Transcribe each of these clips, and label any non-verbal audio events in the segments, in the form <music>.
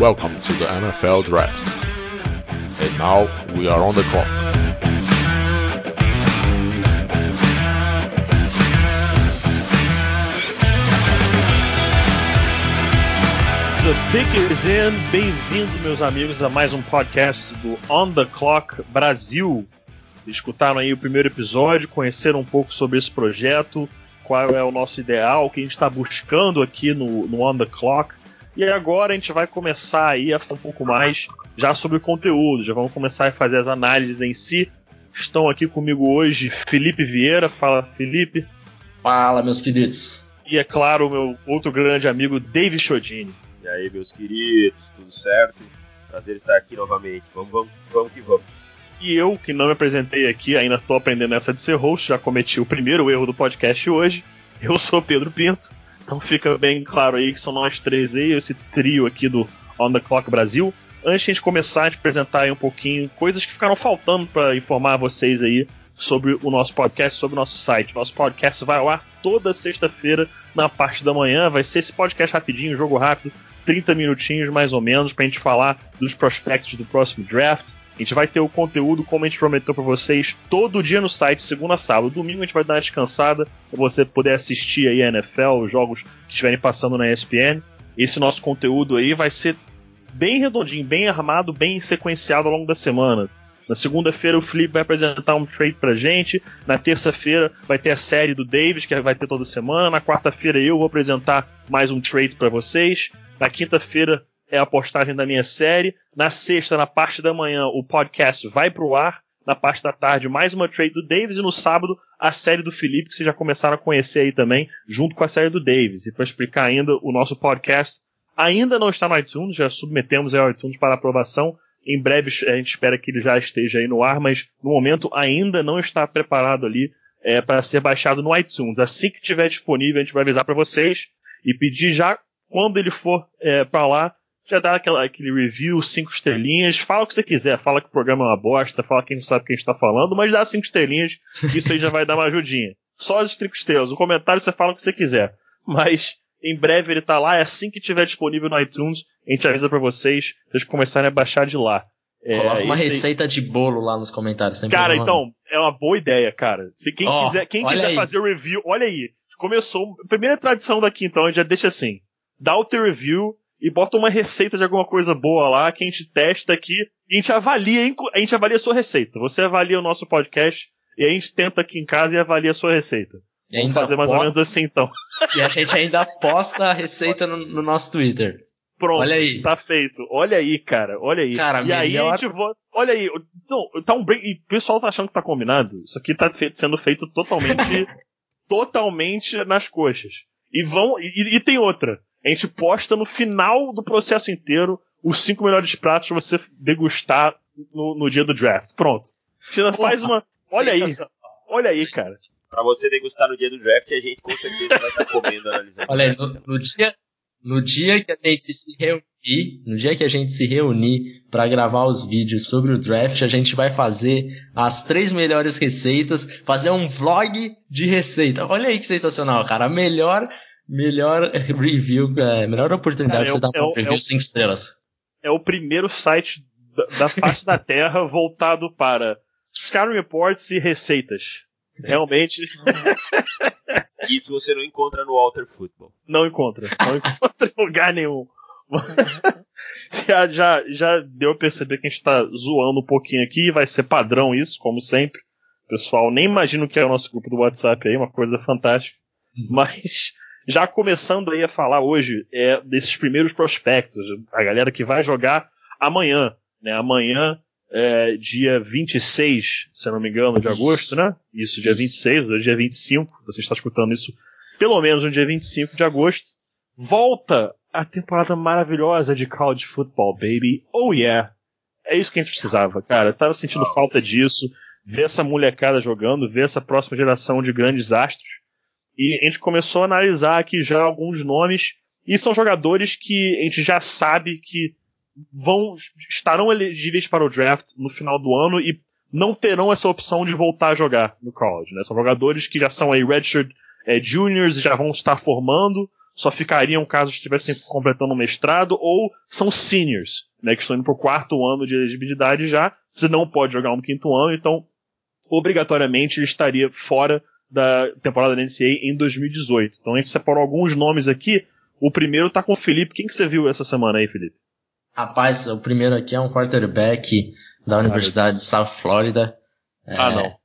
Welcome to the NFL Draft. And now we are on the clock. The pick is in. Bem-vindo, meus amigos, a mais um podcast do On the Clock Brasil. Escutaram aí o primeiro episódio, conheceram um pouco sobre esse projeto, qual é o nosso ideal, o que a gente está buscando aqui no, no On the Clock. E agora a gente vai começar aí a falar um pouco mais já sobre o conteúdo, já vamos começar a fazer as análises em si. Estão aqui comigo hoje Felipe Vieira. Fala, Felipe. Fala, meus queridos. E é claro, o meu outro grande amigo David Chodini. E aí, meus queridos, tudo certo? Prazer estar aqui novamente. Vamos, vamos, vamos que vamos. E eu, que não me apresentei aqui, ainda estou aprendendo essa de ser host, já cometi o primeiro erro do podcast hoje. Eu sou Pedro Pinto. Então fica bem claro aí que são nós três aí, esse trio aqui do On the Clock Brasil. Antes de a gente começar a te apresentar aí um pouquinho coisas que ficaram faltando para informar vocês aí sobre o nosso podcast, sobre o nosso site. Nosso podcast vai ao ar toda sexta-feira na parte da manhã. Vai ser esse podcast rapidinho, jogo rápido, 30 minutinhos mais ou menos, pra gente falar dos prospectos do próximo draft. A gente vai ter o conteúdo, como a gente prometeu para vocês, todo dia no site, segunda a sábado. Domingo a gente vai dar uma descansada para você poder assistir aí a NFL, os jogos que estiverem passando na ESPN. Esse nosso conteúdo aí vai ser bem redondinho, bem armado, bem sequenciado ao longo da semana. Na segunda-feira o Felipe vai apresentar um trade pra gente. Na terça-feira vai ter a série do Davis, que vai ter toda semana. Na quarta-feira eu vou apresentar mais um trade para vocês. Na quinta-feira é a postagem da minha série. Na sexta, na parte da manhã, o podcast vai pro ar. Na parte da tarde, mais uma trade do Davis. E no sábado, a série do Felipe, que vocês já começaram a conhecer aí também, junto com a série do Davis. E para explicar ainda, o nosso podcast ainda não está no iTunes, já submetemos ao iTunes para aprovação. Em breve a gente espera que ele já esteja aí no ar, mas no momento ainda não está preparado ali é, para ser baixado no iTunes. Assim que estiver disponível, a gente vai avisar para vocês e pedir já quando ele for é, para lá, já dá aquela, aquele review, cinco estrelinhas, fala o que você quiser, fala que o programa é uma bosta, fala que a gente sabe o que a gente tá falando, mas dá cinco estrelinhas, isso aí já vai dar uma ajudinha. Só as cinco estrelas, o comentário você fala o que você quiser. Mas em breve ele tá lá, é assim que tiver disponível no iTunes, a gente avisa para vocês, vocês começarem a baixar de lá. É, Coloca uma receita de bolo lá nos comentários. Cara, então, é uma boa ideia, cara. Se quem oh, quiser, quem quiser fazer o review, olha aí. Começou, primeira tradição daqui, então, a gente já deixa assim. Dá o teu review, e bota uma receita de alguma coisa boa lá que a gente testa aqui e a gente avalia, a gente avalia a sua receita. Você avalia o nosso podcast e a gente tenta aqui em casa e avalia a sua receita. E Vamos fazer mais ou menos assim então. <laughs> E a gente ainda posta a receita no, no, nosso Twitter. Pronto, olha aí. tá feito. Olha aí, cara, olha aí. Cara, e melhor... aí a gente vota. Olha aí, então, tá um break. E o pessoal tá achando que tá combinado. Isso aqui tá sendo feito totalmente. <laughs> totalmente nas coxas. E vão. E, e tem outra. A gente posta no final do processo inteiro os cinco melhores pratos pra você degustar no, no dia do draft. Pronto. Você faz uma. Olha aí. Olha aí, cara. Pra você degustar no dia do draft, a gente com certeza vai estar comendo, analisando. Olha aí, no, no, dia, no dia que a gente se reunir, no dia que a gente se reunir para gravar os vídeos sobre o draft, a gente vai fazer as três melhores receitas, fazer um vlog de receita. Olha aí que sensacional, cara. A melhor melhor <laughs> review, é, melhor oportunidade de você dar um review 5 estrelas. É o primeiro site da, da face da Terra <laughs> voltado para Skyrim Reports e receitas. Realmente. <laughs> Isso você não encontra no Walter Football. Não encontra. Não encontra em lugar nenhum. já, já, já deu a perceber que a gente tá zoando um pouquinho aqui, vai ser padrão isso, como sempre. Pessoal, nem imagino o que é o nosso grupo do WhatsApp aí, uma coisa fantástica. Mas já começando aí a falar hoje é, desses primeiros prospectos, a galera que vai jogar amanhã, né? Amanhã, é, dia 26, se eu não me engano, de agosto, né? Isso, dia 26, hoje é dia 25, você está escutando isso pelo menos no dia 25 de agosto. Volta a temporada maravilhosa de college football, baby. Oh yeah! É isso que a gente precisava, cara. Eu tava sentindo falta disso. Ver essa molecada jogando, ver essa próxima geração de grandes astros. E a gente começou a analisar aqui já alguns nomes, e são jogadores que a gente já sabe que vão estarão elegíveis para o draft no final do ano e não terão essa opção de voltar a jogar no college. Né? São jogadores que já são aí redshirt é, juniors e já vão estar formando, só ficariam caso estivessem completando um mestrado, ou são seniors, né, que estão indo para o quarto ano de elegibilidade já, você não pode jogar no quinto ano, então obrigatoriamente estaria fora da temporada da NCAA em 2018. Então a gente separou alguns nomes aqui. O primeiro tá com o Felipe. Quem que você viu essa semana aí, Felipe? Rapaz, o primeiro aqui é um quarterback da Universidade de South Florida. É, ah, não.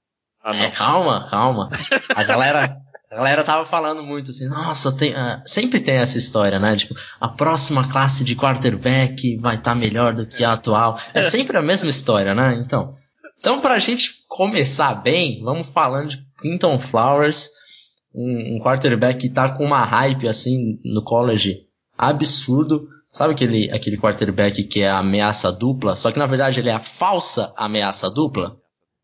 Ah, não. É, calma, calma. <laughs> A galera, a galera tava falando muito assim, nossa, tem, uh, sempre tem essa história, né? Tipo, a próxima classe de quarterback vai estar tá melhor do que a atual. É sempre a mesma história, né? Então, então pra gente começar bem, vamos falando de Clinton Flowers, um, um quarterback que tá com uma hype assim no college absurdo. Sabe aquele, aquele quarterback que é a ameaça dupla? Só que na verdade ele é a falsa ameaça dupla?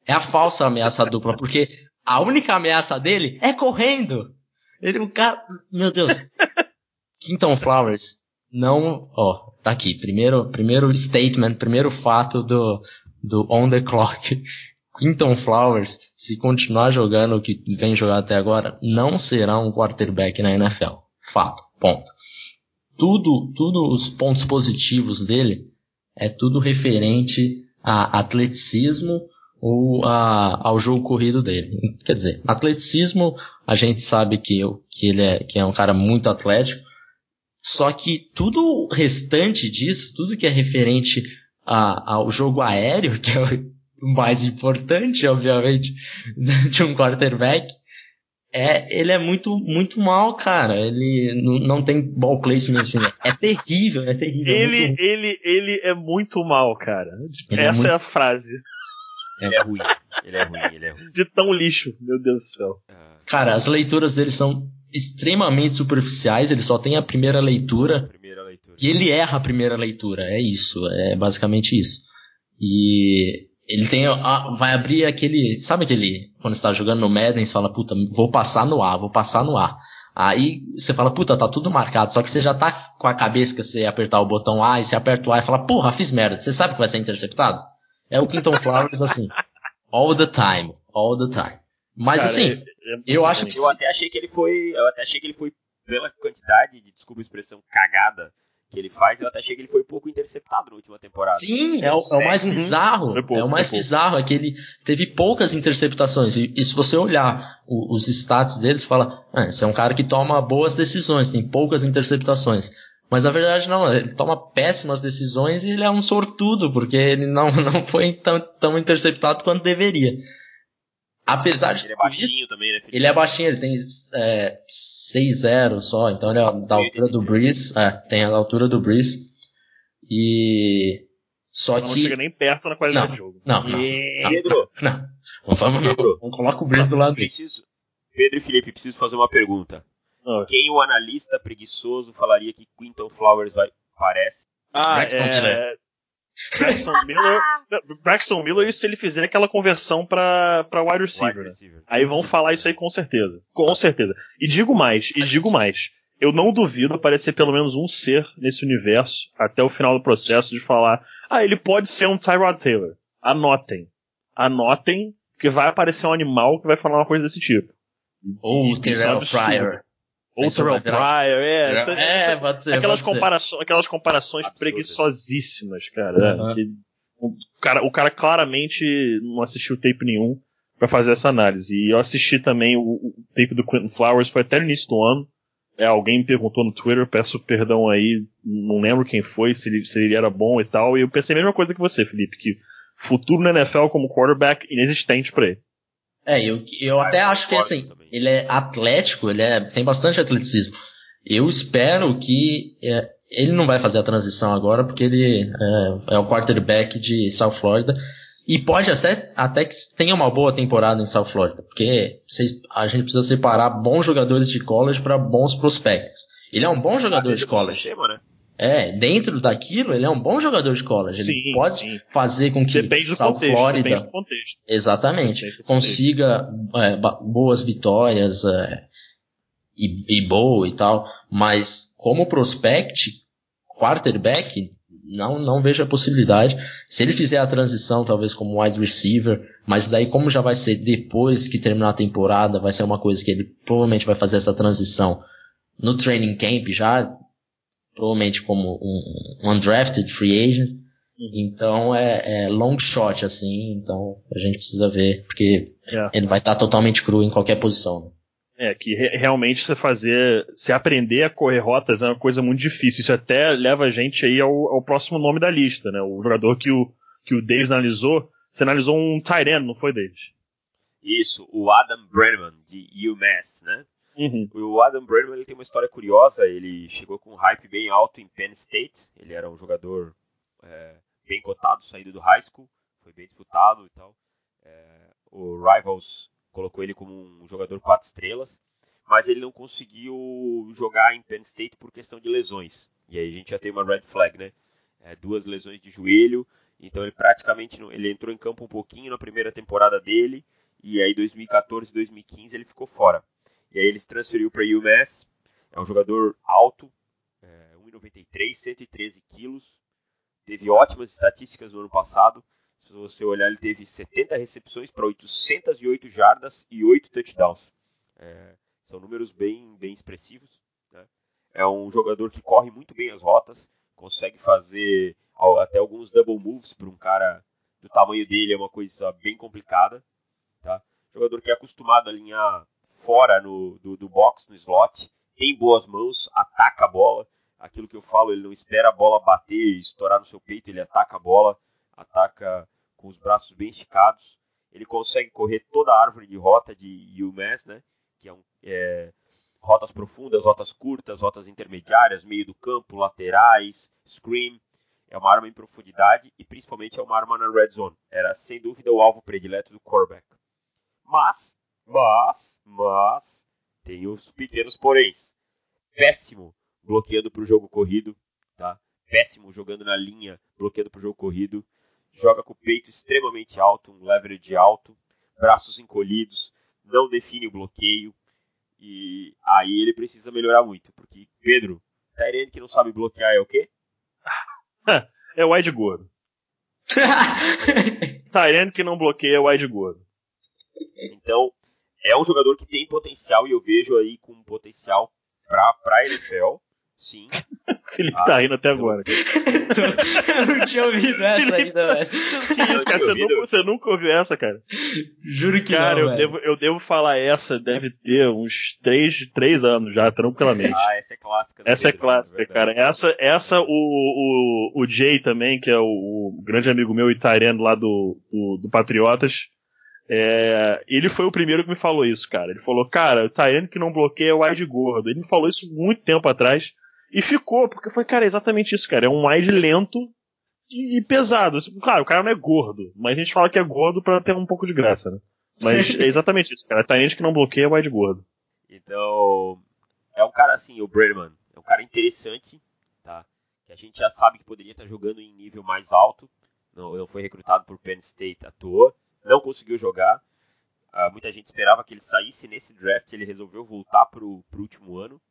É a falsa ameaça dupla, porque a única ameaça dele é correndo. Ele, o cara, meu Deus. Quinton Flowers não, ó, tá aqui, primeiro, primeiro statement, primeiro fato do, do on the clock. Quinton Flowers, se continuar jogando o que vem jogando até agora, não será um quarterback na NFL. Fato, ponto tudo, tudo os pontos positivos dele é tudo referente a atleticismo ou a, ao jogo corrido dele. Quer dizer, atleticismo, a gente sabe que, que ele é, que é um cara muito atlético, só que tudo o restante disso, tudo que é referente a, ao jogo aéreo, <laughs> que é o mais importante, obviamente, <laughs> de um quarterback, é, ele é muito, muito mal, cara. Ele não, tem ball placement assim. <laughs> É terrível, é terrível. É ele, é ele, ele é muito mal, cara. Ele é Essa é, muito... é, a frase. Ele é ruim. Ele é ruim, ele é ruim. De tão lixo, meu Deus do céu. Cara, as leituras dele são extremamente superficiais. Ele só tem a primeira leitura. Primeira leitura. E ele erra a primeira leitura. É isso. É basicamente isso. E ele tem. A, vai abrir aquele. Sabe aquele. Quando você tá jogando no Madden, você fala, puta, vou passar no ar, vou passar no ar. Aí você fala, puta, tá tudo marcado. Só que você já tá com a cabeça que você apertar o botão A e você aperta o A e fala, porra, fiz merda. Você sabe que vai ser interceptado? É o Quinton Flowers assim. <laughs> All the time. All the time. Mas Cara, assim, é, é eu acho que. Eu até achei que ele foi. Eu até achei que ele foi pela quantidade de, desculpa a expressão, cagada que ele faz, eu até achei que ele foi pouco interceptado na última temporada. Sim, é o, é o mais uhum. bizarro. Pouco, é o mais bizarro, é que ele teve poucas interceptações. E, e se você olhar o, os stats deles, fala, ah, esse é um cara que toma boas decisões, tem poucas interceptações. Mas na verdade não, ele toma péssimas decisões e ele é um sortudo, porque ele não, <laughs> não foi tão, tão interceptado quanto deveria. Apesar de. Ele é baixinho também, né? Felipe? Ele é baixinho, ele tem é, 6-0 só, então ele é da altura do Breeze. É, tem a altura do Breeze. E. Só não que. Não chega nem perto na qualidade não, do jogo. Não, não. Pedro! <laughs> Não. não. Vamos, Pedro, vamos colocar o Breeze do lado preciso, Pedro e Felipe, preciso fazer uma pergunta. Ah. Quem o analista preguiçoso falaria que Quinton Flowers vai, parece? Ah, é... Braxton Miller. <laughs> Braxton Miller, se ele fizer aquela conversão para wide receiver. Wide receiver. Né? Aí vão falar isso aí com certeza. Com certeza. E digo mais, e digo mais. Eu não duvido aparecer pelo menos um ser nesse universo até o final do processo de falar: ah, ele pode ser um Tyrod Taylor. Anotem. Anotem que vai aparecer um animal que vai falar uma coisa desse tipo. Ou o Terrell Pryor. Ou Terrell Pryor, é. Essa, é, essa, pode ser, aquelas, pode comparações, aquelas comparações Absurdo. preguiçosíssimas, cara. Uhum. Que, o, cara. O cara claramente não assistiu tape nenhum para fazer essa análise. E eu assisti também o, o tape do Quentin Flowers, foi até no início do ano. É, alguém me perguntou no Twitter, peço perdão aí, não lembro quem foi, se ele, se ele era bom e tal. E eu pensei a mesma coisa que você, Felipe, que futuro na NFL como quarterback inexistente para ele. É, eu, eu até acho que assim, também. ele é atlético, ele é, tem bastante atleticismo. Eu espero que é, ele não vai fazer a transição agora, porque ele é, é, o quarterback de South Florida. E pode até, até que tenha uma boa temporada em South Florida, porque vocês, a gente precisa separar bons jogadores de college para bons prospects. Ele é um bom jogador de college. Sistema, né? É, dentro daquilo, ele é um bom jogador de college. Sim, ele pode sim. fazer com que depende do South contexto, Florida, do contexto. exatamente, consiga é, boas vitórias é, e, e boa e tal, mas como prospect, quarterback, não, não vejo a possibilidade. Se ele fizer a transição, talvez como wide receiver, mas daí como já vai ser depois que terminar a temporada, vai ser uma coisa que ele provavelmente vai fazer essa transição no training camp já, provavelmente como um, undrafted free agent. Uhum. Então é, é, long shot, assim, então a gente precisa ver, porque é. ele vai estar tá totalmente cru em qualquer posição. Né? É, que re realmente você fazer, se aprender a correr rotas é uma coisa muito difícil. Isso até leva a gente aí ao, ao próximo nome da lista, né? O jogador que o, que o Davis analisou, você analisou um Tyrant, não foi, Davis? Isso, o Adam Brennan, de UMass, né? Uhum. O Adam Brennan ele tem uma história curiosa, ele chegou com um hype bem alto em Penn State, ele era um jogador é, bem cotado, saído do high school, foi bem disputado e tal. É, o Rivals colocou ele como um jogador quatro estrelas, mas ele não conseguiu jogar em Penn State por questão de lesões. E aí a gente já tem uma red flag, né? É, duas lesões de joelho, então ele praticamente não, ele entrou em campo um pouquinho na primeira temporada dele, e aí 2014 2015 ele ficou fora. E aí ele se transferiu para UMass, é um jogador alto, é, 1,93, 113 quilos, teve ótimas estatísticas no ano passado, se você olhar, ele teve 70 recepções para 808 jardas e 8 touchdowns. É, são números bem, bem expressivos. Né? É um jogador que corre muito bem as rotas, consegue fazer até alguns double moves para um cara do tamanho dele, é uma coisa bem complicada. Tá? Jogador que é acostumado a alinhar fora no, do, do box, no slot, tem boas mãos, ataca a bola. Aquilo que eu falo, ele não espera a bola bater e estourar no seu peito, ele ataca a bola, ataca com os braços bem esticados. Ele consegue correr toda a árvore de rota de UMass, né? Que é, um, é rotas profundas, rotas curtas, rotas intermediárias, meio do campo, laterais, screen. É uma arma em profundidade e principalmente é uma arma na red zone. Era sem dúvida o alvo predileto do quarterback. Mas, mas, mas, tem os pequenos poréns. Péssimo bloqueando para o jogo corrido, tá? Péssimo jogando na linha, bloqueando para o jogo corrido joga com o peito extremamente alto, um leverage alto, braços encolhidos, não define o bloqueio. E aí ele precisa melhorar muito, porque Pedro, Tyrene que não sabe bloquear é o quê? <laughs> é o wide gordo. <laughs> Tyrene que não bloqueia é o wide gordo. Então, é um jogador que tem potencial e eu vejo aí com potencial para a NFL. Sim. <laughs> Felipe ah, tá rindo até agora. eu não tinha ouvido essa ainda, velho. <laughs> Que isso, cara? Você nunca, você nunca, ouviu essa, cara? Juro que cara, não, eu devo, eu devo falar essa, deve ter uns 3, 3 anos já, tranquilamente. Ah, essa é clássica. Essa é clássica, cara. Essa, essa o, o, o Jay também, que é o, o grande amigo meu italiano lá do, do, do Patriotas, é, ele foi o primeiro que me falou isso, cara. Ele falou, cara, o Tyrene que não bloqueia é o wide gordo. Ele me falou isso muito tempo atrás. E ficou, porque foi, cara, exatamente isso, cara. É um wide lento e, pesado. Claro, o cara não é gordo, mas a gente fala que é gordo para ter um pouco de graça, né? Mas <laughs> é exatamente isso, cara. Tá gente que não bloqueia é wide gordo. Então, é um cara assim, o Bradman, é um cara interessante, tá? Que a gente já sabe que poderia estar jogando em nível mais alto. Não, não foi recrutado por Penn State à toa, não conseguiu jogar. Uh, muita gente esperava que ele saísse nesse draft, ele resolveu voltar pro, pro último ano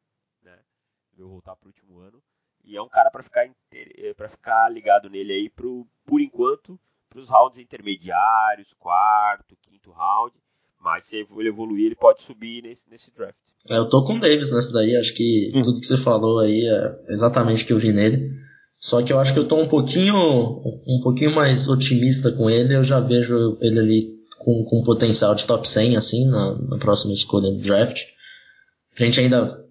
resolveu voltar pro último ano. E é um cara para ficar eh, para ficar ligado nele aí pro, por enquanto para os rounds intermediários, quarto, quinto round. Mas se ele evoluir, ele pode subir nesse, nesse draft. É, eu tô com o Davis nessa daí, acho que hum. tudo que você falou aí é exatamente o que eu vi nele. Só que eu acho que eu tô um pouquinho um pouquinho mais otimista com ele, eu já vejo ele ali com, com potencial de top 100 assim na, na próxima escolha do draft. A gente ainda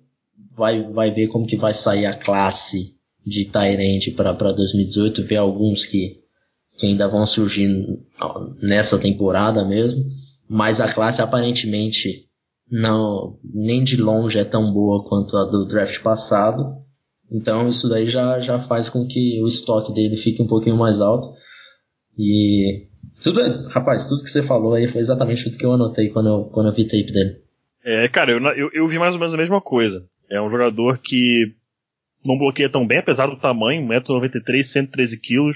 vai, vai ver como que vai sair a classe de Tyrant para 2018, ver alguns que, que ainda vão surgir nessa temporada mesmo, mas a classe aparentemente não nem de longe é tão boa quanto a do draft passado. Então isso daí já, já faz com que o estoque dele fique um pouquinho mais alto. E tudo, rapaz, tudo que você falou aí foi exatamente tudo que eu anotei quando eu, quando eu vi tape dele. É, cara, eu, eu, eu vi mais ou menos a mesma coisa. É um jogador que não bloqueia tão bem, apesar do tamanho, 1,93m, 113 kg.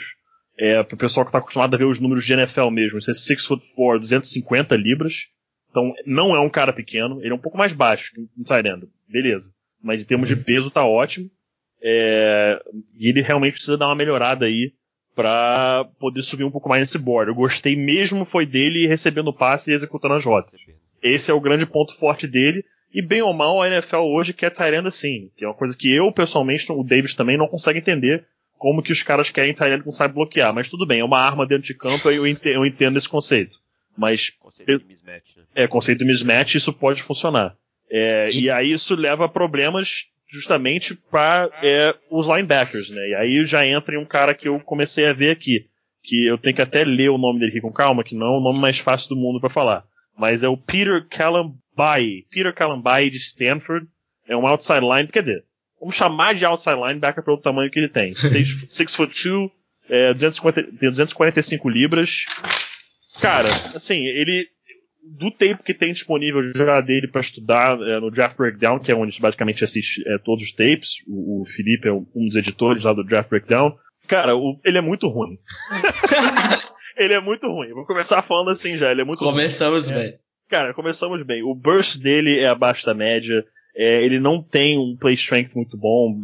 É, pro pessoal que tá acostumado a ver os números de NFL mesmo, isso é 6 foot 4, 250 libras. Então não é um cara pequeno, ele é um pouco mais baixo que um Tyrande, beleza. Mas em termos de peso tá ótimo. É, e ele realmente precisa dar uma melhorada aí para poder subir um pouco mais nesse board. Eu gostei mesmo foi dele recebendo passe e executando as rotas. Esse é o grande ponto forte dele E bem ou mal, a NFL hoje quer Tyrande assim, que é uma coisa que eu, pessoalmente, o Davis também não consegue entender como que os caras querem Tyrande que não sabe bloquear. Mas tudo bem, é uma arma dentro de campo e eu entendo, eu entendo esse conceito. Mas. Conceito de mismatch, né? É, conceito de mismatch, isso pode funcionar. É, e... e aí isso leva a problemas justamente para é, os linebackers, né? E aí já entra em um cara que eu comecei a ver aqui, que eu tenho que até ler o nome dele aqui com calma, que não é o nome mais fácil do mundo para falar. Mas é o Peter Calambai. Peter Calambai de Stanford. É um outside line, quer dizer, vamos chamar de outside linebacker pelo tamanho que ele tem. <laughs> 6 foot 2, é, 250, tem 245 libras. Cara, assim, ele do tempo que tem disponível já dele para estudar é, no Draft Breakdown, que é onde basicamente assiste é, todos os tapes, o, o, Felipe é um dos editores lá do Draft Breakdown. Cara, o, ele é muito ruim. <laughs> ele é muito ruim. Vou começar falando assim já, ele é muito Começamos ruim. bem. É, cara, começamos bem. O burst dele é abaixo da média. É, ele não tem um play strength muito bom.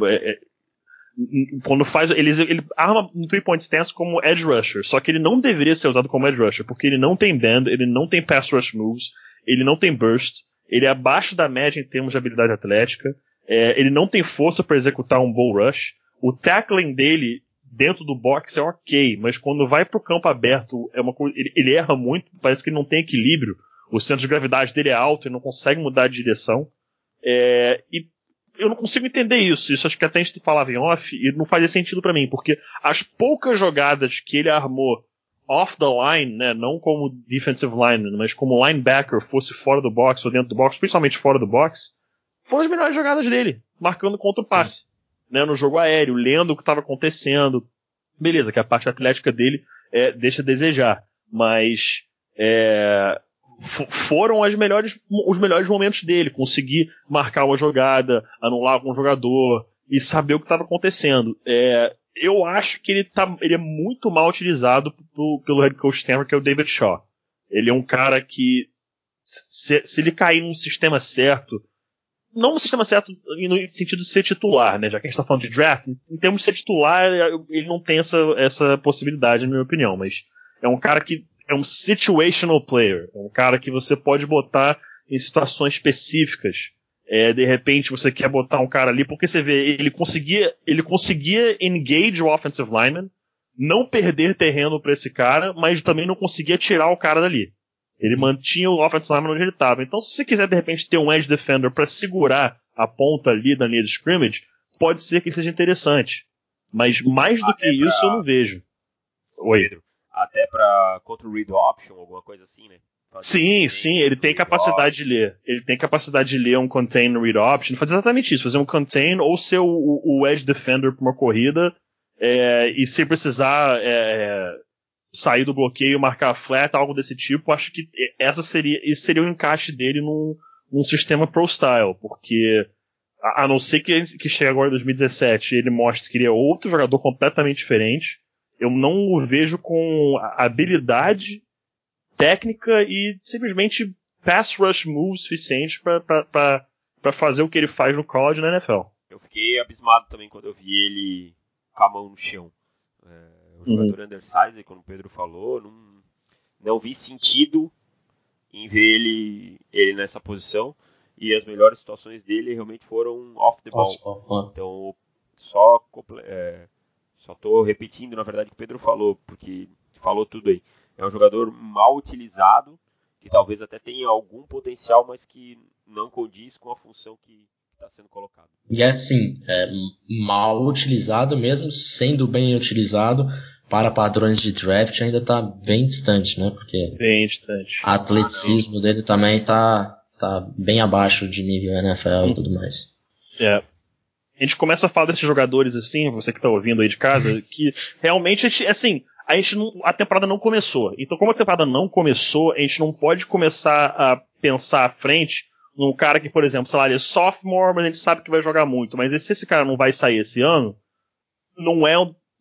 Quando faz. Ele, ele arma um three point stance como edge rusher, só que ele não deveria ser usado como edge rusher, porque ele não tem bend, ele não tem pass rush moves, ele não tem burst, ele é abaixo da média em termos de habilidade atlética, é, ele não tem força para executar um bull rush, o tackling dele dentro do box é ok, mas quando vai pro campo aberto é uma coisa, ele, ele erra muito, parece que ele não tem equilíbrio, o centro de gravidade dele é alto e não consegue mudar de direção. É, e eu não consigo entender isso. Isso acho que até a gente falava em off e não fazia sentido para mim, porque as poucas jogadas que ele armou off the line, né, não como defensive line, mas como linebacker, fosse fora do box ou dentro do box, principalmente fora do box, foram as melhores jogadas dele, marcando contra o passe, né, no jogo aéreo, lendo o que estava acontecendo. Beleza, que a parte atlética dele é, deixa a desejar, mas é, foram as melhores, os melhores momentos dele. Conseguir marcar uma jogada, anular algum jogador e saber o que estava acontecendo. É, eu acho que ele, tá, ele é muito mal utilizado pro, pelo head coach Stanford, que é o David Shaw. Ele é um cara que, se, se ele cair num sistema certo, não no sistema certo no sentido de ser titular, né? Já que a gente está falando de draft, em termos de ser titular, ele não tem essa, essa possibilidade, na minha opinião, mas é um cara que é um situational player. É um cara que você pode botar em situações específicas. É, de repente você quer botar um cara ali, porque você vê, ele conseguia, ele conseguia engage o offensive lineman, não perder terreno para esse cara, mas também não conseguia tirar o cara dali. Ele mantinha o offensive lineman onde ele estava. Então, se você quiser de repente ter um edge defender para segurar a ponta ali da linha de scrimmage, pode ser que seja interessante. Mas mais do que isso eu não vejo. Oi. Pedro, até para contra o read option, alguma coisa assim, né? Fazer sim, sim, ele tem capacidade option. de ler. Ele tem capacidade de ler um contain read option, fazer exatamente isso, fazer um contain ou ser o, o edge defender para uma corrida é, e se precisar é, sair do bloqueio, marcar flat, algo desse tipo, acho que essa seria, esse seria o encaixe dele num, num sistema pro style, porque a, a não ser que, que chegue agora em 2017 ele mostre que ele é outro jogador completamente diferente, eu não o vejo com habilidade técnica e simplesmente pass rush moves suficiente para fazer o que ele faz no college na NFL. Eu fiquei abismado também quando eu vi ele com a mão no chão. É, o uhum. jogador uhum. undersized, como o Pedro falou, não, não vi sentido em ver ele, ele nessa posição. E as melhores situações dele realmente foram off the ball. Então, só é, só estou repetindo, na verdade, o que o Pedro falou, porque falou tudo aí. É um jogador mal utilizado, que talvez até tenha algum potencial, mas que não condiz com a função que está sendo colocado. E assim, é mal utilizado mesmo, sendo bem utilizado para padrões de draft ainda está bem distante, né? Porque bem distante. o atleticismo dele também está tá bem abaixo de nível NFL hum. e tudo mais. É a gente começa a falar desses jogadores assim, você que tá ouvindo aí de casa, que realmente a gente, assim, a gente não, a temporada não começou. Então, como a temporada não começou, a gente não pode começar a pensar à frente num cara que, por exemplo, sei lá, ele é sophomore, mas a gente sabe que vai jogar muito. Mas se esse cara não vai sair esse ano, não é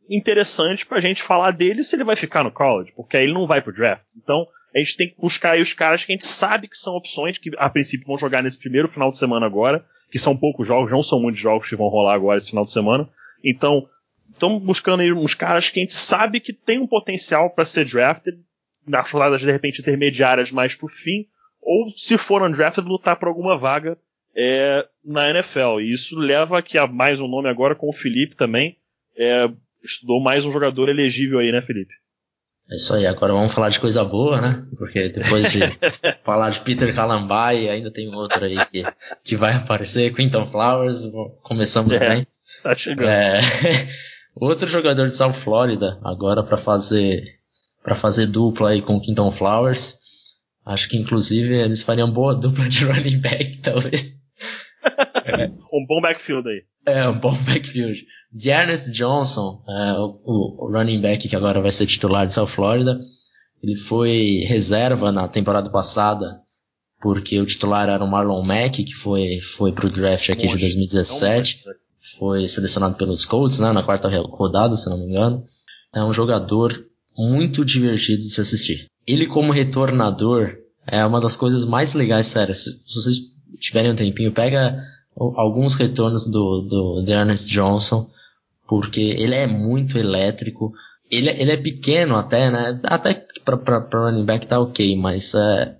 interessante pra gente falar dele se ele vai ficar no college, porque aí ele não vai pro draft. Então, a gente tem que buscar aí os caras que a gente sabe que são opções, que a princípio vão jogar nesse primeiro final de semana agora, que são poucos jogos, não são muitos jogos que vão rolar agora esse final de semana. Então, estamos buscando aí uns caras que a gente sabe que tem um potencial para ser drafted, nas rodadas de repente intermediárias mais pro fim, ou se for undrafted, lutar por alguma vaga é, na NFL. E isso leva aqui a mais um nome agora com o Felipe também. É, estudou mais um jogador elegível aí, né, Felipe? É isso aí, agora vamos falar de coisa boa, né? Porque depois de <laughs> falar de Peter Kalambai, ainda tem outro aí que, que vai aparecer, Quinton Flowers, começamos é, bem. Tá chegando. É, <laughs> outro jogador de South Florida, agora para fazer para fazer dupla aí com Quinton Flowers. Acho que inclusive eles fariam boa dupla de <laughs> running back, talvez. um bom backfield aí. É, um bom <laughs> backfield. Dearness Johnson, é, o, o, running back que agora vai ser titular de South Florida, ele foi reserva na temporada passada, porque o titular era o Marlon Mack, que foi, foi pro draft aqui de 2017. Foi selecionado pelos Colts, né, na quarta rodada, se não me engano. É um jogador muito divertido de se assistir. Ele como retornador é uma das coisas mais legais, sério. Se, se vocês tiverem um tempinho, pega alguns retornos do, do, do Ernest Johnson, porque ele é muito elétrico. Ele, ele é pequeno até, né? Até pra, pra running back tá ok, mas é,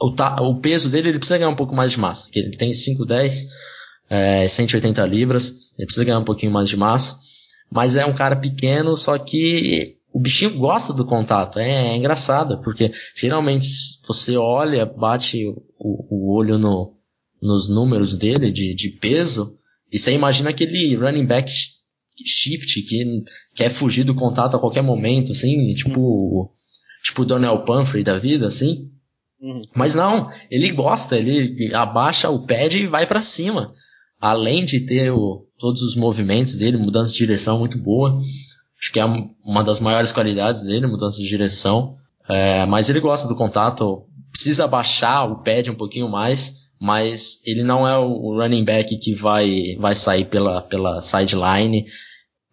o, ta, o peso dele ele precisa ganhar um pouco mais de massa. Ele tem 5'10", é, 180 libras, ele precisa ganhar um pouquinho mais de massa. Mas é um cara pequeno, só que o bichinho gosta do contato. É, é engraçado, porque geralmente você olha, bate o, o olho no, nos números dele de, de peso, e você imagina aquele running back shift que quer fugir do contato a qualquer momento, assim, tipo, uhum. tipo o Donnell Pumphrey da vida, assim. Uhum. Mas não, ele gosta, ele abaixa o pad e vai para cima. Além de ter o, todos os movimentos dele, mudança de direção muito boa. Acho que é uma das maiores qualidades dele, mudança de direção. É, mas ele gosta do contato, precisa abaixar o pad um pouquinho mais mas ele não é o running back que vai, vai sair pela, pela sideline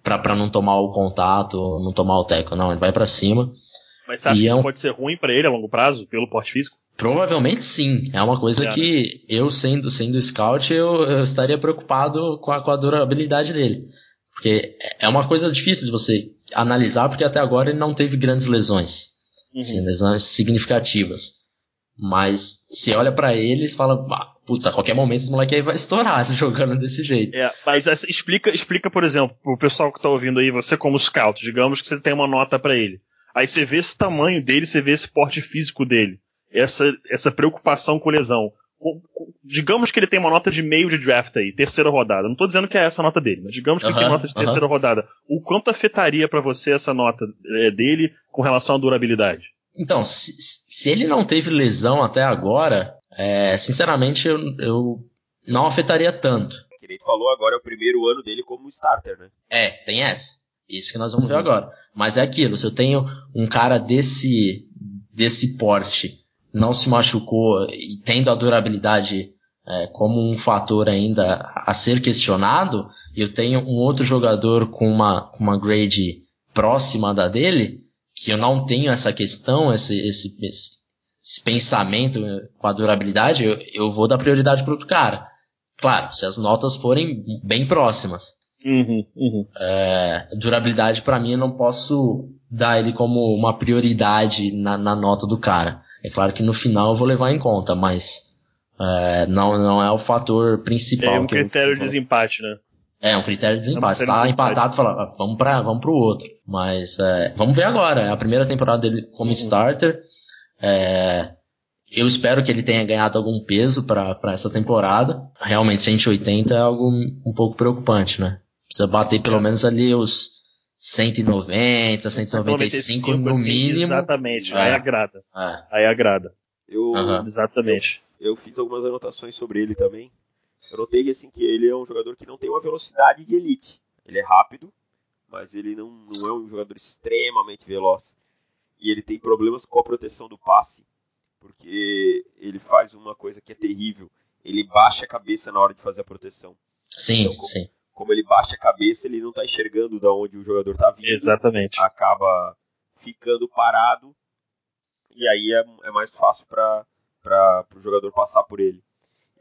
para não tomar o contato, não tomar o teco, não, ele vai para cima. Mas você acha que é isso pode ser ruim para ele a longo prazo, pelo porte físico? Provavelmente sim. É uma coisa é, que né? eu, sendo, sendo scout, eu, eu estaria preocupado com a, com a, durabilidade dele. Porque é uma coisa difícil de você analisar, porque até agora ele não teve grandes lesões. Uhum. Assim, lesões significativas. Mas se olha para eles, fala, ah, putz, a qualquer momento esse moleque aí vai estourar <laughs> jogando desse jeito. É, mas explica, explica, por exemplo, pro pessoal que tá ouvindo aí, você como scout, digamos que você tem uma nota para ele. Aí você vê esse tamanho dele, você vê esse porte físico dele, essa, essa preocupação com lesão. Digamos que ele tem uma nota de meio de draft aí, terceira rodada. Não tô dizendo que é essa a nota dele, mas digamos que ele tem nota de terceira rodada. O quanto afetaria para você essa nota é, dele com relação à durabilidade? Então, se, se ele não teve lesão até agora, é, sinceramente eu, eu não afetaria tanto. Que ele falou agora é o primeiro ano dele como starter, né? É, tem essa. Isso que nós vamos ver agora. Mas é aquilo, se eu tenho um cara desse, desse porte, não se machucou e tendo a durabilidade é, como um fator ainda a ser questionado, e eu tenho um outro jogador com uma, com uma grade próxima da dele, que eu não tenho essa questão, esse, esse, esse, esse pensamento com a durabilidade, eu, eu vou dar prioridade para outro cara. Claro, se as notas forem bem próximas. Uhum, uhum. É, durabilidade para mim eu não posso dar ele como uma prioridade na, na, nota do cara. É claro que no final eu vou levar em conta, mas é, não, não é o fator principal. É um critério eu, de desempate, né? É, um critério de desempate. Tá empatado, fala, ah, vamos para vamos pro outro. Mas é, vamos ver agora. É a primeira temporada dele como uhum. starter. É, eu espero que ele tenha ganhado algum peso para essa temporada. Realmente 180 é algo um pouco preocupante, né? Precisa bater pelo é. menos ali os 190, 195 no assim, mínimo. Exatamente, é. aí agrada. É. Aí agrada. Eu, uhum. Exatamente. Eu, eu, fiz algumas anotações sobre ele também. Eu notei assim, que ele é um jogador que não tem uma velocidade de elite. Ele é rápido, mas ele não, não é um jogador extremamente veloz. E ele tem problemas com a proteção do passe, porque ele faz uma coisa que é terrível. Ele baixa a cabeça na hora de fazer a proteção. Sim, então, como, sim. Como ele baixa a cabeça, ele não está enxergando da onde o jogador está vindo. Exatamente. Acaba ficando parado e aí é, é mais fácil para o jogador passar por ele.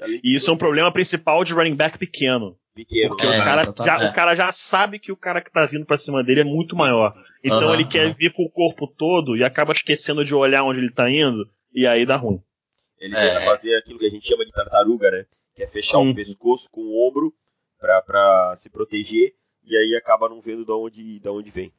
E isso é um problema principal de running back pequeno. Pequeno, Porque é, o, cara já, é. o cara já sabe que o cara que tá vindo pra cima dele é muito maior. Então ele quer vir com o corpo todo e acaba esquecendo de olhar onde ele tá indo, e aí dá ruim. Ele é. tenta fazer aquilo que a gente chama de tartaruga, né? que é fechar uhum. o pescoço com o ombro para se proteger, e aí acaba não vendo de onde, de onde vem.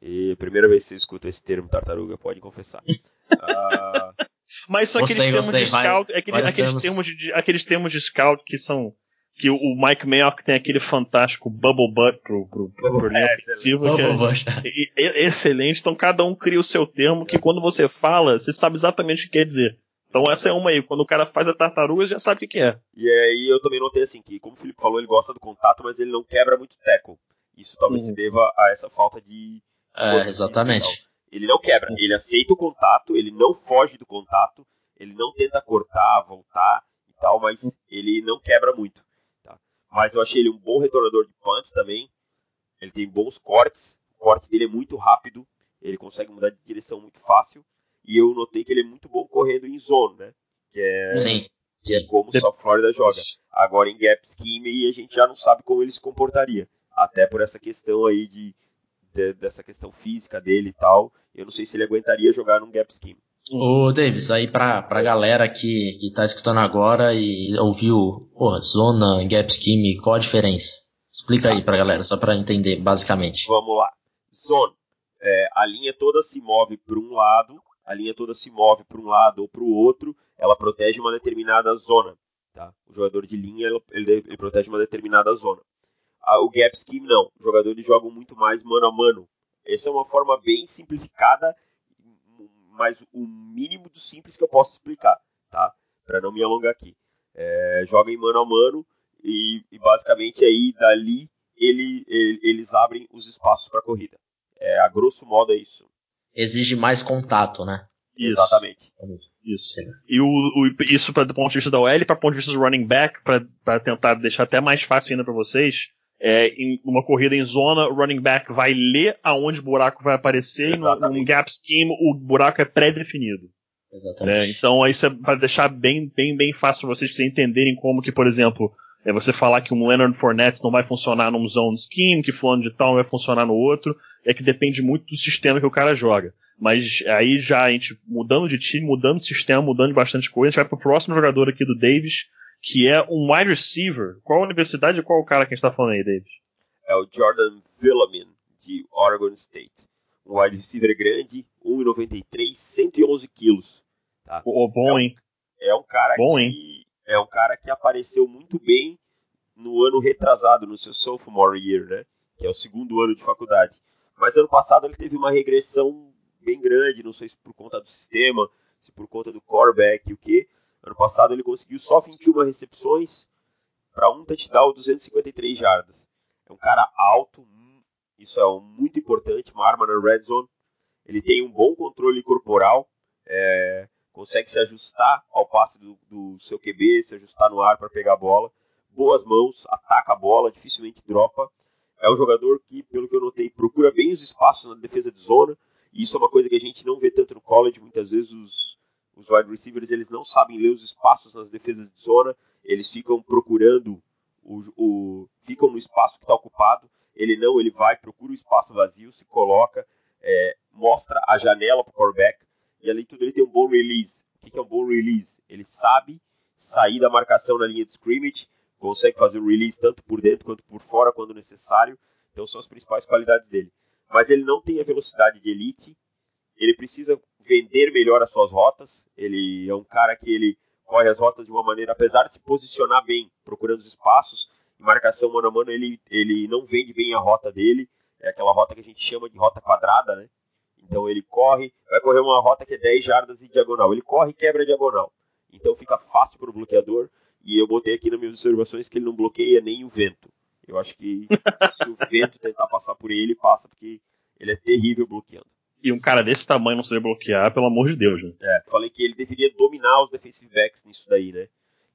E a primeira vez que você escuta esse termo tartaruga, pode confessar. uh... <laughs> Mas são aqueles termos gostei, de scout, aquele, aqueles, termos de, aqueles termos de scout que são que o Mike Mayock tem aquele fantástico bubble butt pro, pro, pro, pro é, ofensiva, que é, é, excelente. Então cada um cria o seu termo, que quando você fala, você sabe exatamente o que quer dizer. Então essa é uma aí, quando o cara faz a tartaruga, já sabe o que, é. E aí eu também notei assim, que como o Felipe falou, ele gosta do contato, mas ele não quebra muito tackle. Isso talvez uhum. se deva a essa falta de... É, exatamente. Ele não quebra, ele aceita o contato, ele não foge do contato, ele não tenta cortar, voltar e tal, mas ele não quebra muito. Mas eu achei ele um bom retornador de punts também. Ele tem bons cortes. O corte dele é muito rápido. Ele consegue mudar de direção muito fácil. E eu notei que ele é muito bom correndo em zone, né? Que é Sim. como só a Florida joga. Agora em gap scheme a gente já não sabe como ele se comportaria. Até por essa questão aí de, de dessa questão física dele e tal. Eu não sei se ele aguentaria jogar num gap scheme. Ô, Davis, aí pra, pra galera que, que tá escutando agora e ouviu, porra, zona, gap scheme, qual a diferença? Explica aí pra galera, só pra entender, basicamente. Vamos lá. Zona. É, a linha toda se move para um lado, a linha toda se move para um lado ou para o outro, ela protege uma determinada zona. Tá? O jogador de linha ele, ele protege uma determinada zona. O gap scheme não. Os jogadores jogam muito mais mano a mano. Essa é uma forma bem simplificada mas o mínimo do simples que eu posso explicar, tá? Para não me alongar aqui. É, joga em mano a mano e, e basicamente aí dali ele, ele, eles abrem os espaços para corrida. É, a grosso modo é isso. Exige mais contato, né? Isso. Exatamente. Isso. E o, o isso para do ponto de vista da OL, para ponto de vista do running back, para tentar deixar até mais fácil ainda para vocês, é, em uma corrida em zona, o running back vai ler aonde o buraco vai aparecer Exatamente. e no, num gap scheme o buraco é pré-definido. Exatamente. É, então isso é para deixar bem, bem, bem fácil para vocês, vocês entenderem como que, por exemplo, é você falar que um Leonard Fournette não vai funcionar num zone scheme, que fulano de tal não vai funcionar no outro, é que depende muito do sistema que o cara joga. Mas aí já a gente mudando de time, mudando de sistema, mudando de bastante coisa, a gente vai pro próximo jogador aqui do Davis, que é um wide receiver. Qual universidade e qual o cara que a gente tá falando aí, David? É o Jordan Villamin, de Oregon State. Um wide receiver grande, 1,93, 111 quilos. Tá? Oh, bom, é hein? é um cara bom, que hein? é um cara que apareceu muito bem no ano retrasado, no seu sophomore year, né? Que é o segundo ano de faculdade. Mas ano passado ele teve uma regressão bem grande, não sei se por conta do sistema, se por conta do quarterback o que. Ano passado ele conseguiu só 21 recepções para um touchdown 253 jardas. É um cara alto, isso é muito importante, uma arma na red zone. Ele tem um bom controle corporal, é, consegue se ajustar ao passe do, do, seu QB, se ajustar no ar para pegar a bola. Boas mãos, ataca a bola, dificilmente dropa. É um jogador que, pelo que eu notei, procura bem os espaços na defesa de zona. E isso é uma coisa que a gente não vê tanto no college. Muitas vezes os, os wide receivers eles não sabem ler os espaços nas defesas de zona, eles ficam procurando o, o ficam no espaço que está ocupado. Ele não, ele vai, procura o espaço vazio, se coloca, é, mostra a janela para o quarterback e além de tudo ele tem um bom release. O que é um bom release? Ele sabe sair da marcação na linha de scrimmage, consegue fazer o release tanto por dentro quanto por fora quando necessário. Então são as principais qualidades dele. Mas ele não tem a velocidade de elite. Ele precisa vender melhor as suas rotas. Ele é um cara que ele corre as rotas de uma maneira, apesar de se posicionar bem, procurando os espaços, em marcação mano a mano, ele, ele não vende bem a rota dele. É aquela rota que a gente chama de rota quadrada, né? Então ele corre, vai correr uma rota que é 10 jardas e diagonal. Ele corre e quebra a diagonal. Então fica fácil para o bloqueador. E eu botei aqui nas minhas observações que ele não bloqueia nem o vento. Eu acho que <laughs> se o vento tentar passar por ele, passa, porque ele é terrível bloqueando. E um cara desse tamanho não saber bloquear, pelo amor de Deus, né? É, falei que ele deveria dominar os defensive backs nisso daí, né?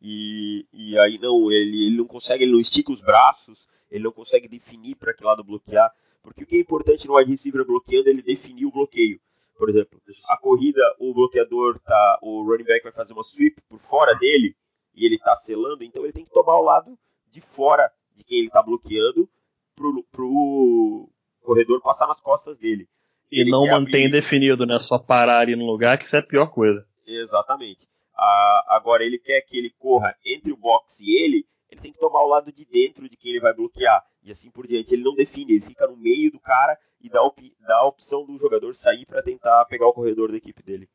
E, e aí não, ele, ele não consegue, ele não estica os braços, ele não consegue definir para que lado bloquear. Porque o que é importante no wide receiver bloqueando, ele definir o bloqueio. Por exemplo, a corrida, o bloqueador tá. O running back vai fazer uma sweep por fora dele e ele tá selando, então ele tem que tomar o lado de fora de quem ele tá bloqueando pro, pro corredor passar nas costas dele. E não mantém abrir... definido, né? Só parar ali no lugar, que isso é a pior coisa. Exatamente. Ah, agora ele quer que ele corra entre o box e ele, ele tem que tomar o lado de dentro de quem ele vai bloquear. E assim por diante. Ele não define, ele fica no meio do cara e dá, op dá a opção do jogador sair para tentar pegar o corredor da equipe dele.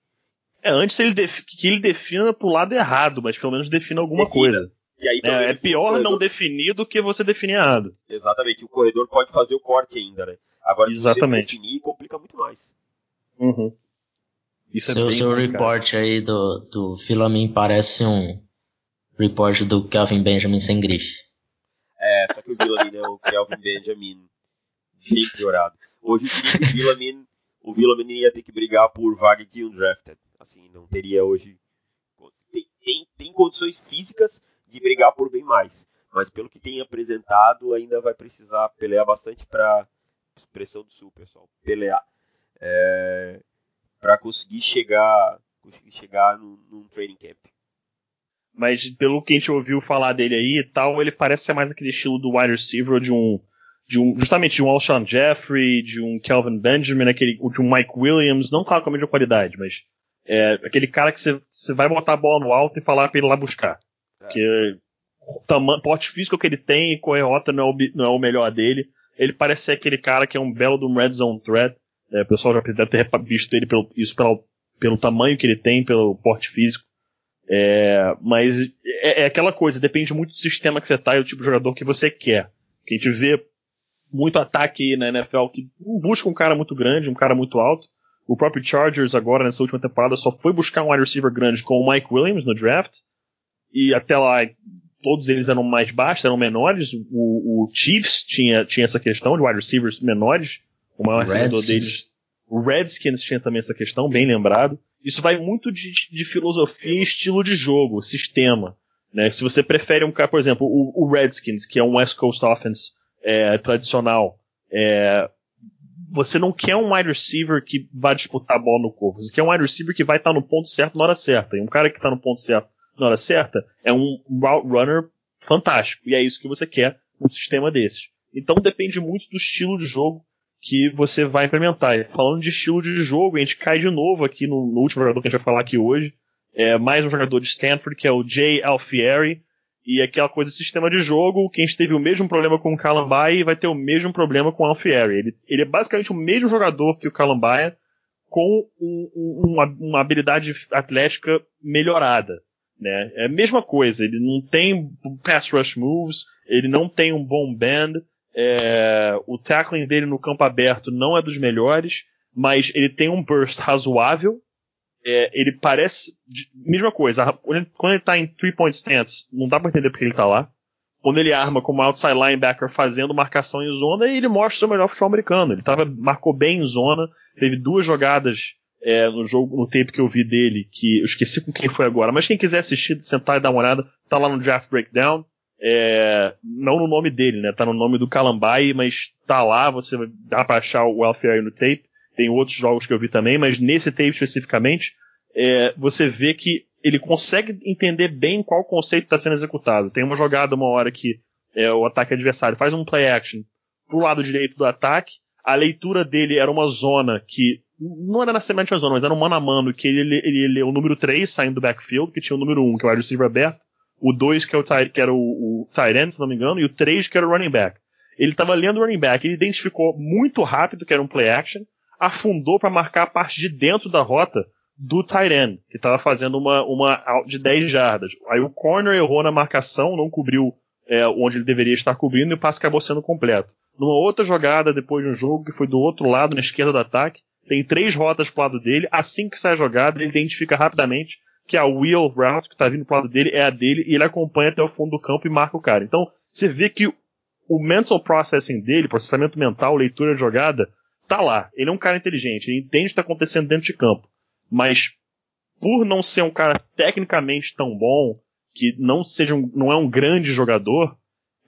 É, antes ele que ele defina pro lado errado, mas pelo menos defina alguma defina. coisa. Aí, é, é pior corredor... não definir do que você definir errado. Exatamente, o corredor pode fazer o corte ainda, né? Agora, Exatamente. se você definir, complica muito mais. Uhum. Isso seu, é seu report aí do, do Filamin parece um report do Kelvin Benjamin sem grife. É, só que o Villamin é o Kelvin Benjamin bem piorado. Hoje o Villamin, o Villamin ia ter que brigar por vaga de undrafted. Assim, não teria hoje. Tem, tem, tem condições físicas de brigar por bem mais. Mas pelo que tem apresentado, ainda vai precisar pelear bastante para expressão do sul, pessoal. Pelear. É, para conseguir chegar, conseguir chegar num, num training camp. Mas pelo que a gente ouviu falar dele aí e tal, ele parece ser mais aquele estilo do wide receiver de um, de um justamente de um Alshon Jeffrey, de um Kelvin Benjamin, aquele, de um Mike Williams, não claro com a mesma qualidade, mas é aquele cara que você vai botar a bola no alto e falar para ele lá buscar. É. Porque o tamanho, porte físico que ele tem e correr rota não é, o, não é o melhor dele. Ele parece ser aquele cara que é um belo do red zone threat. É, o pessoal já deve ter visto ele pelo, isso pelo, pelo tamanho que ele tem, pelo porte físico. É, mas é, é, aquela coisa, depende muito do sistema que você tá e do tipo de jogador que você quer. Que a gente vê muito ataque na NFL que busca um cara muito grande, um cara muito alto. O próprio Chargers agora, nessa última temporada, só foi buscar um wide receiver grande com o Mike Williams no draft. E até lá, todos eles eram mais baixos, eram menores. O, o Chiefs tinha, tinha essa questão de wide receivers menores. O maior recebedor deles. O Redskins tinha também essa questão, bem lembrado. Isso vai muito de, de filosofia e estilo de jogo, sistema. Né? Se você prefere um cara, por exemplo, o, o Redskins, que é um West Coast offense é, tradicional, é, você não quer um wide receiver que vai disputar a bola no corpo. Você quer um wide receiver que vai estar no ponto certo na hora certa. E um cara que está no ponto certo na hora certa é um route runner fantástico. E é isso que você quer num sistema desses. Então depende muito do estilo de jogo que você vai implementar. E falando de estilo de jogo, a gente cai de novo aqui no, no, último jogador que a gente vai falar aqui hoje. É mais um jogador de Stanford, que é o Jay Alfieri. E aquela coisa, sistema de jogo, que a gente teve o mesmo problema com o Calambai vai ter o mesmo problema com o Alfieri. Ele, ele é basicamente o mesmo jogador que o Calambaia, com um, um, uma, uma habilidade atlética melhorada. Né? É a mesma coisa, ele não tem pass rush moves, ele não tem um bom bend, é, o tackling dele no campo aberto não é dos melhores, mas ele tem um burst razoável. É, ele parece. Mesma coisa, quando ele está em three point stance, não dá para entender porque ele está lá. Quando ele arma como outside linebacker fazendo marcação em zona, ele mostra o seu melhor futebol americano. Ele tava, marcou bem em zona, teve duas jogadas é, no jogo, no tape que eu vi dele, que eu esqueci com quem foi agora, mas quem quiser assistir, sentar e dar uma olhada, tá lá no Draft Breakdown. É, não no nome dele, né? Tá no nome do Kalambai, mas tá lá, você dá pra achar o Welfare no tape. Tem outros jogos que eu vi também, mas nesse tape especificamente, é, você vê que ele consegue entender bem qual conceito está sendo executado. Tem uma jogada, uma hora que é, o ataque adversário faz um play action pro lado direito do ataque, a leitura dele era uma zona que não era necessariamente uma zona, mas era um mano a mano, que ele, ele, ele leu o número 3 saindo do backfield, que tinha o número 1, que é o wide receiver aberto, o 2 que, é o, que era o, o tight end, se não me engano, e o 3 que era o running back. Ele estava lendo o running back, ele identificou muito rápido que era um play action, afundou para marcar a parte de dentro da rota do tight end, que estava fazendo uma, uma out de 10 jardas. Aí o corner errou na marcação, não cobriu é, onde ele deveria estar cobrindo e o passe acabou sendo completo. Numa outra jogada, depois de um jogo, que foi do outro lado, na esquerda do ataque, tem três rotas pro lado dele, assim que sai a jogada, ele identifica rapidamente que a wheel route que tá vindo pro lado dele é a dele e ele acompanha até o fundo do campo e marca o cara. Então, você vê que o mental processing dele, processamento mental, leitura de jogada, tá lá. Ele é um cara inteligente, ele entende o que tá acontecendo dentro de campo. Mas, por não ser um cara tecnicamente tão bom, que não seja um, não é um grande jogador,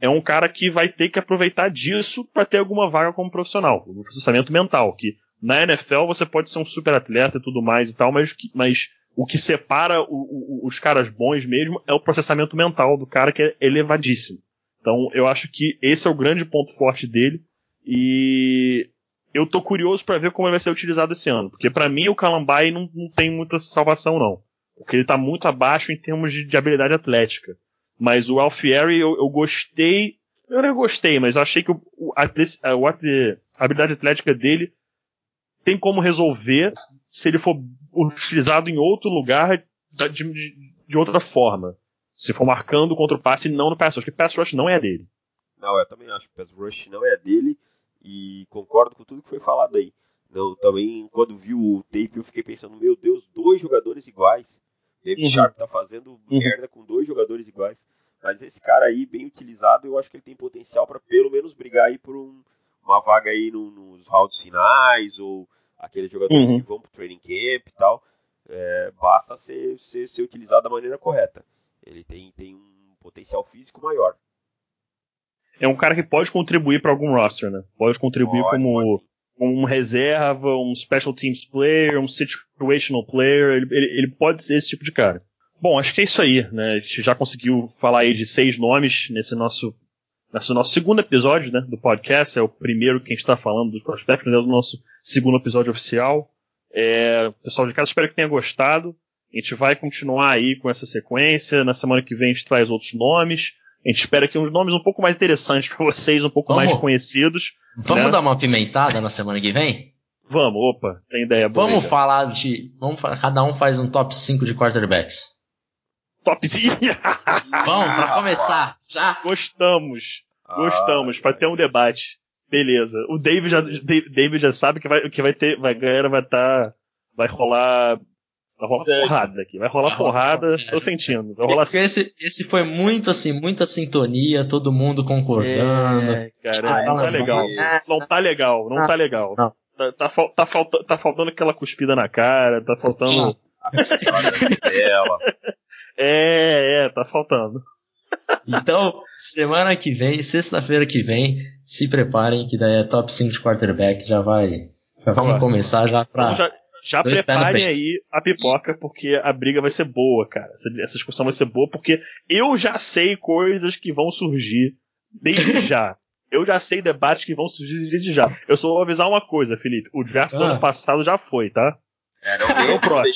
é um cara que vai ter que aproveitar disso para ter alguma vaga como profissional. O processamento mental, que na NFL você pode ser um super atleta e tudo mais e tal, mas, mas o que separa o, o, os caras bons mesmo é o processamento mental do cara que é elevadíssimo. Então eu acho que esse é o grande ponto forte dele e eu tô curioso para ver como ele vai ser utilizado esse ano, porque para mim o Kalambai não, não tem muita salvação não. porque ele tá muito abaixo em termos de, de habilidade atlética. Mas o Alfieri eu, eu gostei, eu não gostei, mas achei que o, o, a, a habilidade atlética dele tem como resolver se ele for utilizado em outro lugar de, de, de outra forma. Se for marcando contra o passe, não no pass rush, porque pass rush não é dele. Não, eu também acho que pass rush não é dele e concordo com tudo que foi falado aí. Não, também quando vi o tape eu fiquei pensando, meu Deus, dois jogadores iguais. David uhum. Sharp tá fazendo uhum. merda com dois jogadores iguais. Mas esse cara aí, bem utilizado, eu acho que ele tem potencial para pelo menos brigar aí por um, uma vaga aí no, nos rounds finais, ou aqueles jogadores uhum. que vão pro training camp e tal. É, basta ser, ser, ser utilizado da maneira correta. Ele tem, tem um potencial físico maior. É um cara que pode contribuir para algum roster, né? Pode contribuir pode, como, pode. Um reserva, um special teams player, um situational player. Ele, ele, ele pode ser esse tipo de cara. Bom, acho que é isso aí, né? A gente já conseguiu falar aí de seis nomes nesse nosso, nesse nosso segundo episódio, né, do podcast. É o primeiro que a gente está falando dos prospectos, é o nosso segundo episódio oficial. É, pessoal de casa, espero que tenha gostado. A gente vai continuar aí com essa sequência. Na semana que vem a gente traz outros nomes. A gente espera que uns nomes um pouco mais interessantes para vocês, um pouco Vamos. mais conhecidos. Vamos né? dar uma pimentada na semana que vem? Vamos, opa, tem ideia boa. Vamos aí, falar de. Vamos, cada um faz um top 5 de quarterbacks topzinho. <laughs> Vamos, pra começar, já. Gostamos. Gostamos, ah, pra ter um debate. Beleza. O David já, David já sabe que vai, que vai ter, vai, a galera vai estar, tá, vai rolar, vai rolar porrada aqui, vai rolar porrada, tô sentindo. Vai rolar... Porque esse, esse foi muito assim, muita sintonia, todo mundo concordando. É, cara, ah, não tá legal. Não tá legal, não tá legal. Tá, tá, tá, falta, tá faltando aquela cuspida na cara, tá faltando. <laughs> É, é, tá faltando. Então, semana que vem, sexta-feira que vem, se preparem que daí é top 5 de quarterback, já vai. Já vamos começar já pra. Então já, já preparem aí a pipoca, porque a briga vai ser boa, cara. Essa, essa discussão vai ser boa, porque eu já sei coisas que vão surgir desde <laughs> já. Eu já sei debates que vão surgir desde já. Eu só vou avisar uma coisa, Felipe. O draft ah. do ano passado já foi, tá? É, não, não, próximo.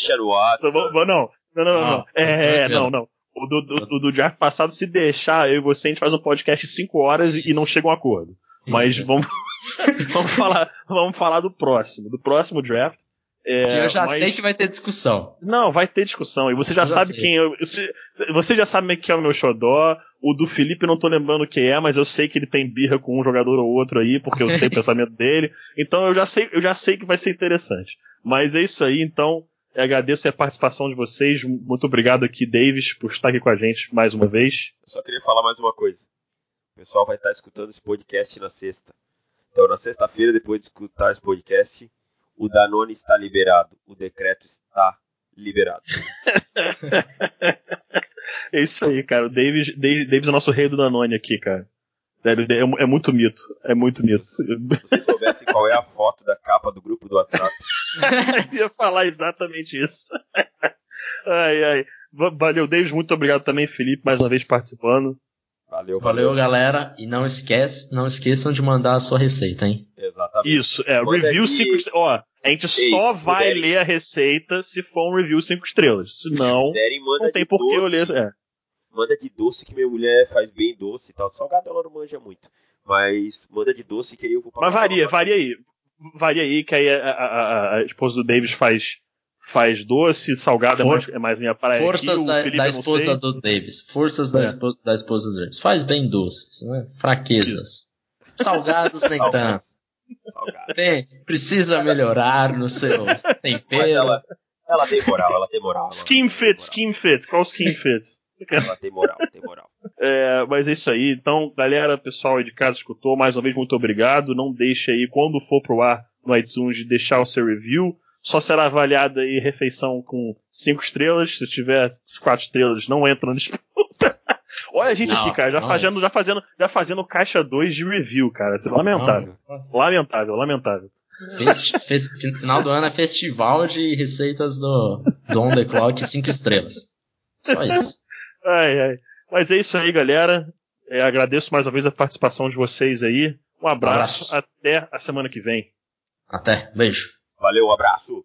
Não, não, não, não, não. É, é não, não. O do, do, do draft passado, se deixar, eu e você, a gente faz um podcast de 5 horas e não chega a um acordo. Mas vamos, <laughs> vamos, falar, vamos falar do próximo, do próximo draft. É, eu já mas... sei que vai ter discussão. Não, vai ter discussão. E você já, já sabe sei. quem eu. Você já sabe quem é o meu xodó. O do Felipe não tô lembrando quem é, mas eu sei que ele tem birra com um jogador ou outro aí, porque eu sei o <laughs> pensamento dele. Então eu já sei, eu já sei que vai ser interessante. Mas é isso aí, então. Eu agradeço a participação de vocês. Muito obrigado aqui, Davis, por estar aqui com a gente mais uma vez. Eu só queria falar mais uma coisa. O pessoal vai estar escutando esse podcast na sexta. Então, na sexta-feira, depois de escutar esse podcast, o Danone está liberado. O decreto está liberado. <laughs> é isso aí, cara. O Davis, Davis é o nosso rei do Danone aqui, cara. É, é, muito mito. É muito mito. Se vocês soubessem qual é a foto da capa do grupo do WhatsApp. Eu <laughs> ia falar exatamente isso. ai, ai. Valeu, David. Muito obrigado também, Felipe, mais uma vez participando. Valeu, valeu, valeu, galera. E não esquece, não esqueçam de mandar a sua receita, hein? Exatamente. Isso, é, review 5 estrelas. Ó, a gente Ei, só vai puderem. ler a receita se for um review 5 estrelas. Senão, puderem, não tem por que eu ler. É manda de doce que minha mulher faz bem doce e tal. Salgado ela não manja muito. Mas manda de doce que aí eu vou Mas varia, varia aí. Varia aí, que aí a, a, a, a esposa do Davis faz faz doce, salgado For, é, mais, é mais minha praia. Forças aqui, da, da esposa do Davis. Forças da, é. esposa, da esposa do Davis. Faz bem doces, não é? Fraquezas. Salgados nem tanto. Tem, precisa melhorar no seu <laughs> tempero. Ela, ela, tem moral, ela tem moral. Skin fit, skin fit. Qual skin fit? Ela tem moral, tem moral. É, mas é isso aí. Então, galera, pessoal aí de casa escutou, mais uma vez, muito obrigado. Não deixe aí, quando for pro ar no iTunes, de deixar o seu review. Só será avaliada aí refeição com 5 estrelas. Se tiver 4 estrelas, não entra na disputa. <laughs> Olha a gente não, aqui, cara, já fazendo, já fazendo, já fazendo caixa 2 de review, cara. Lamentável. Não. Lamentável, lamentável. Fez, fez, final do ano é festival de receitas do, do On The Clock 5 estrelas. Só isso. Ai, ai. Mas é isso aí, galera. É, agradeço mais uma vez a participação de vocês aí. Um abraço. Um abraço. Até a semana que vem. Até. Beijo. Valeu, um abraço.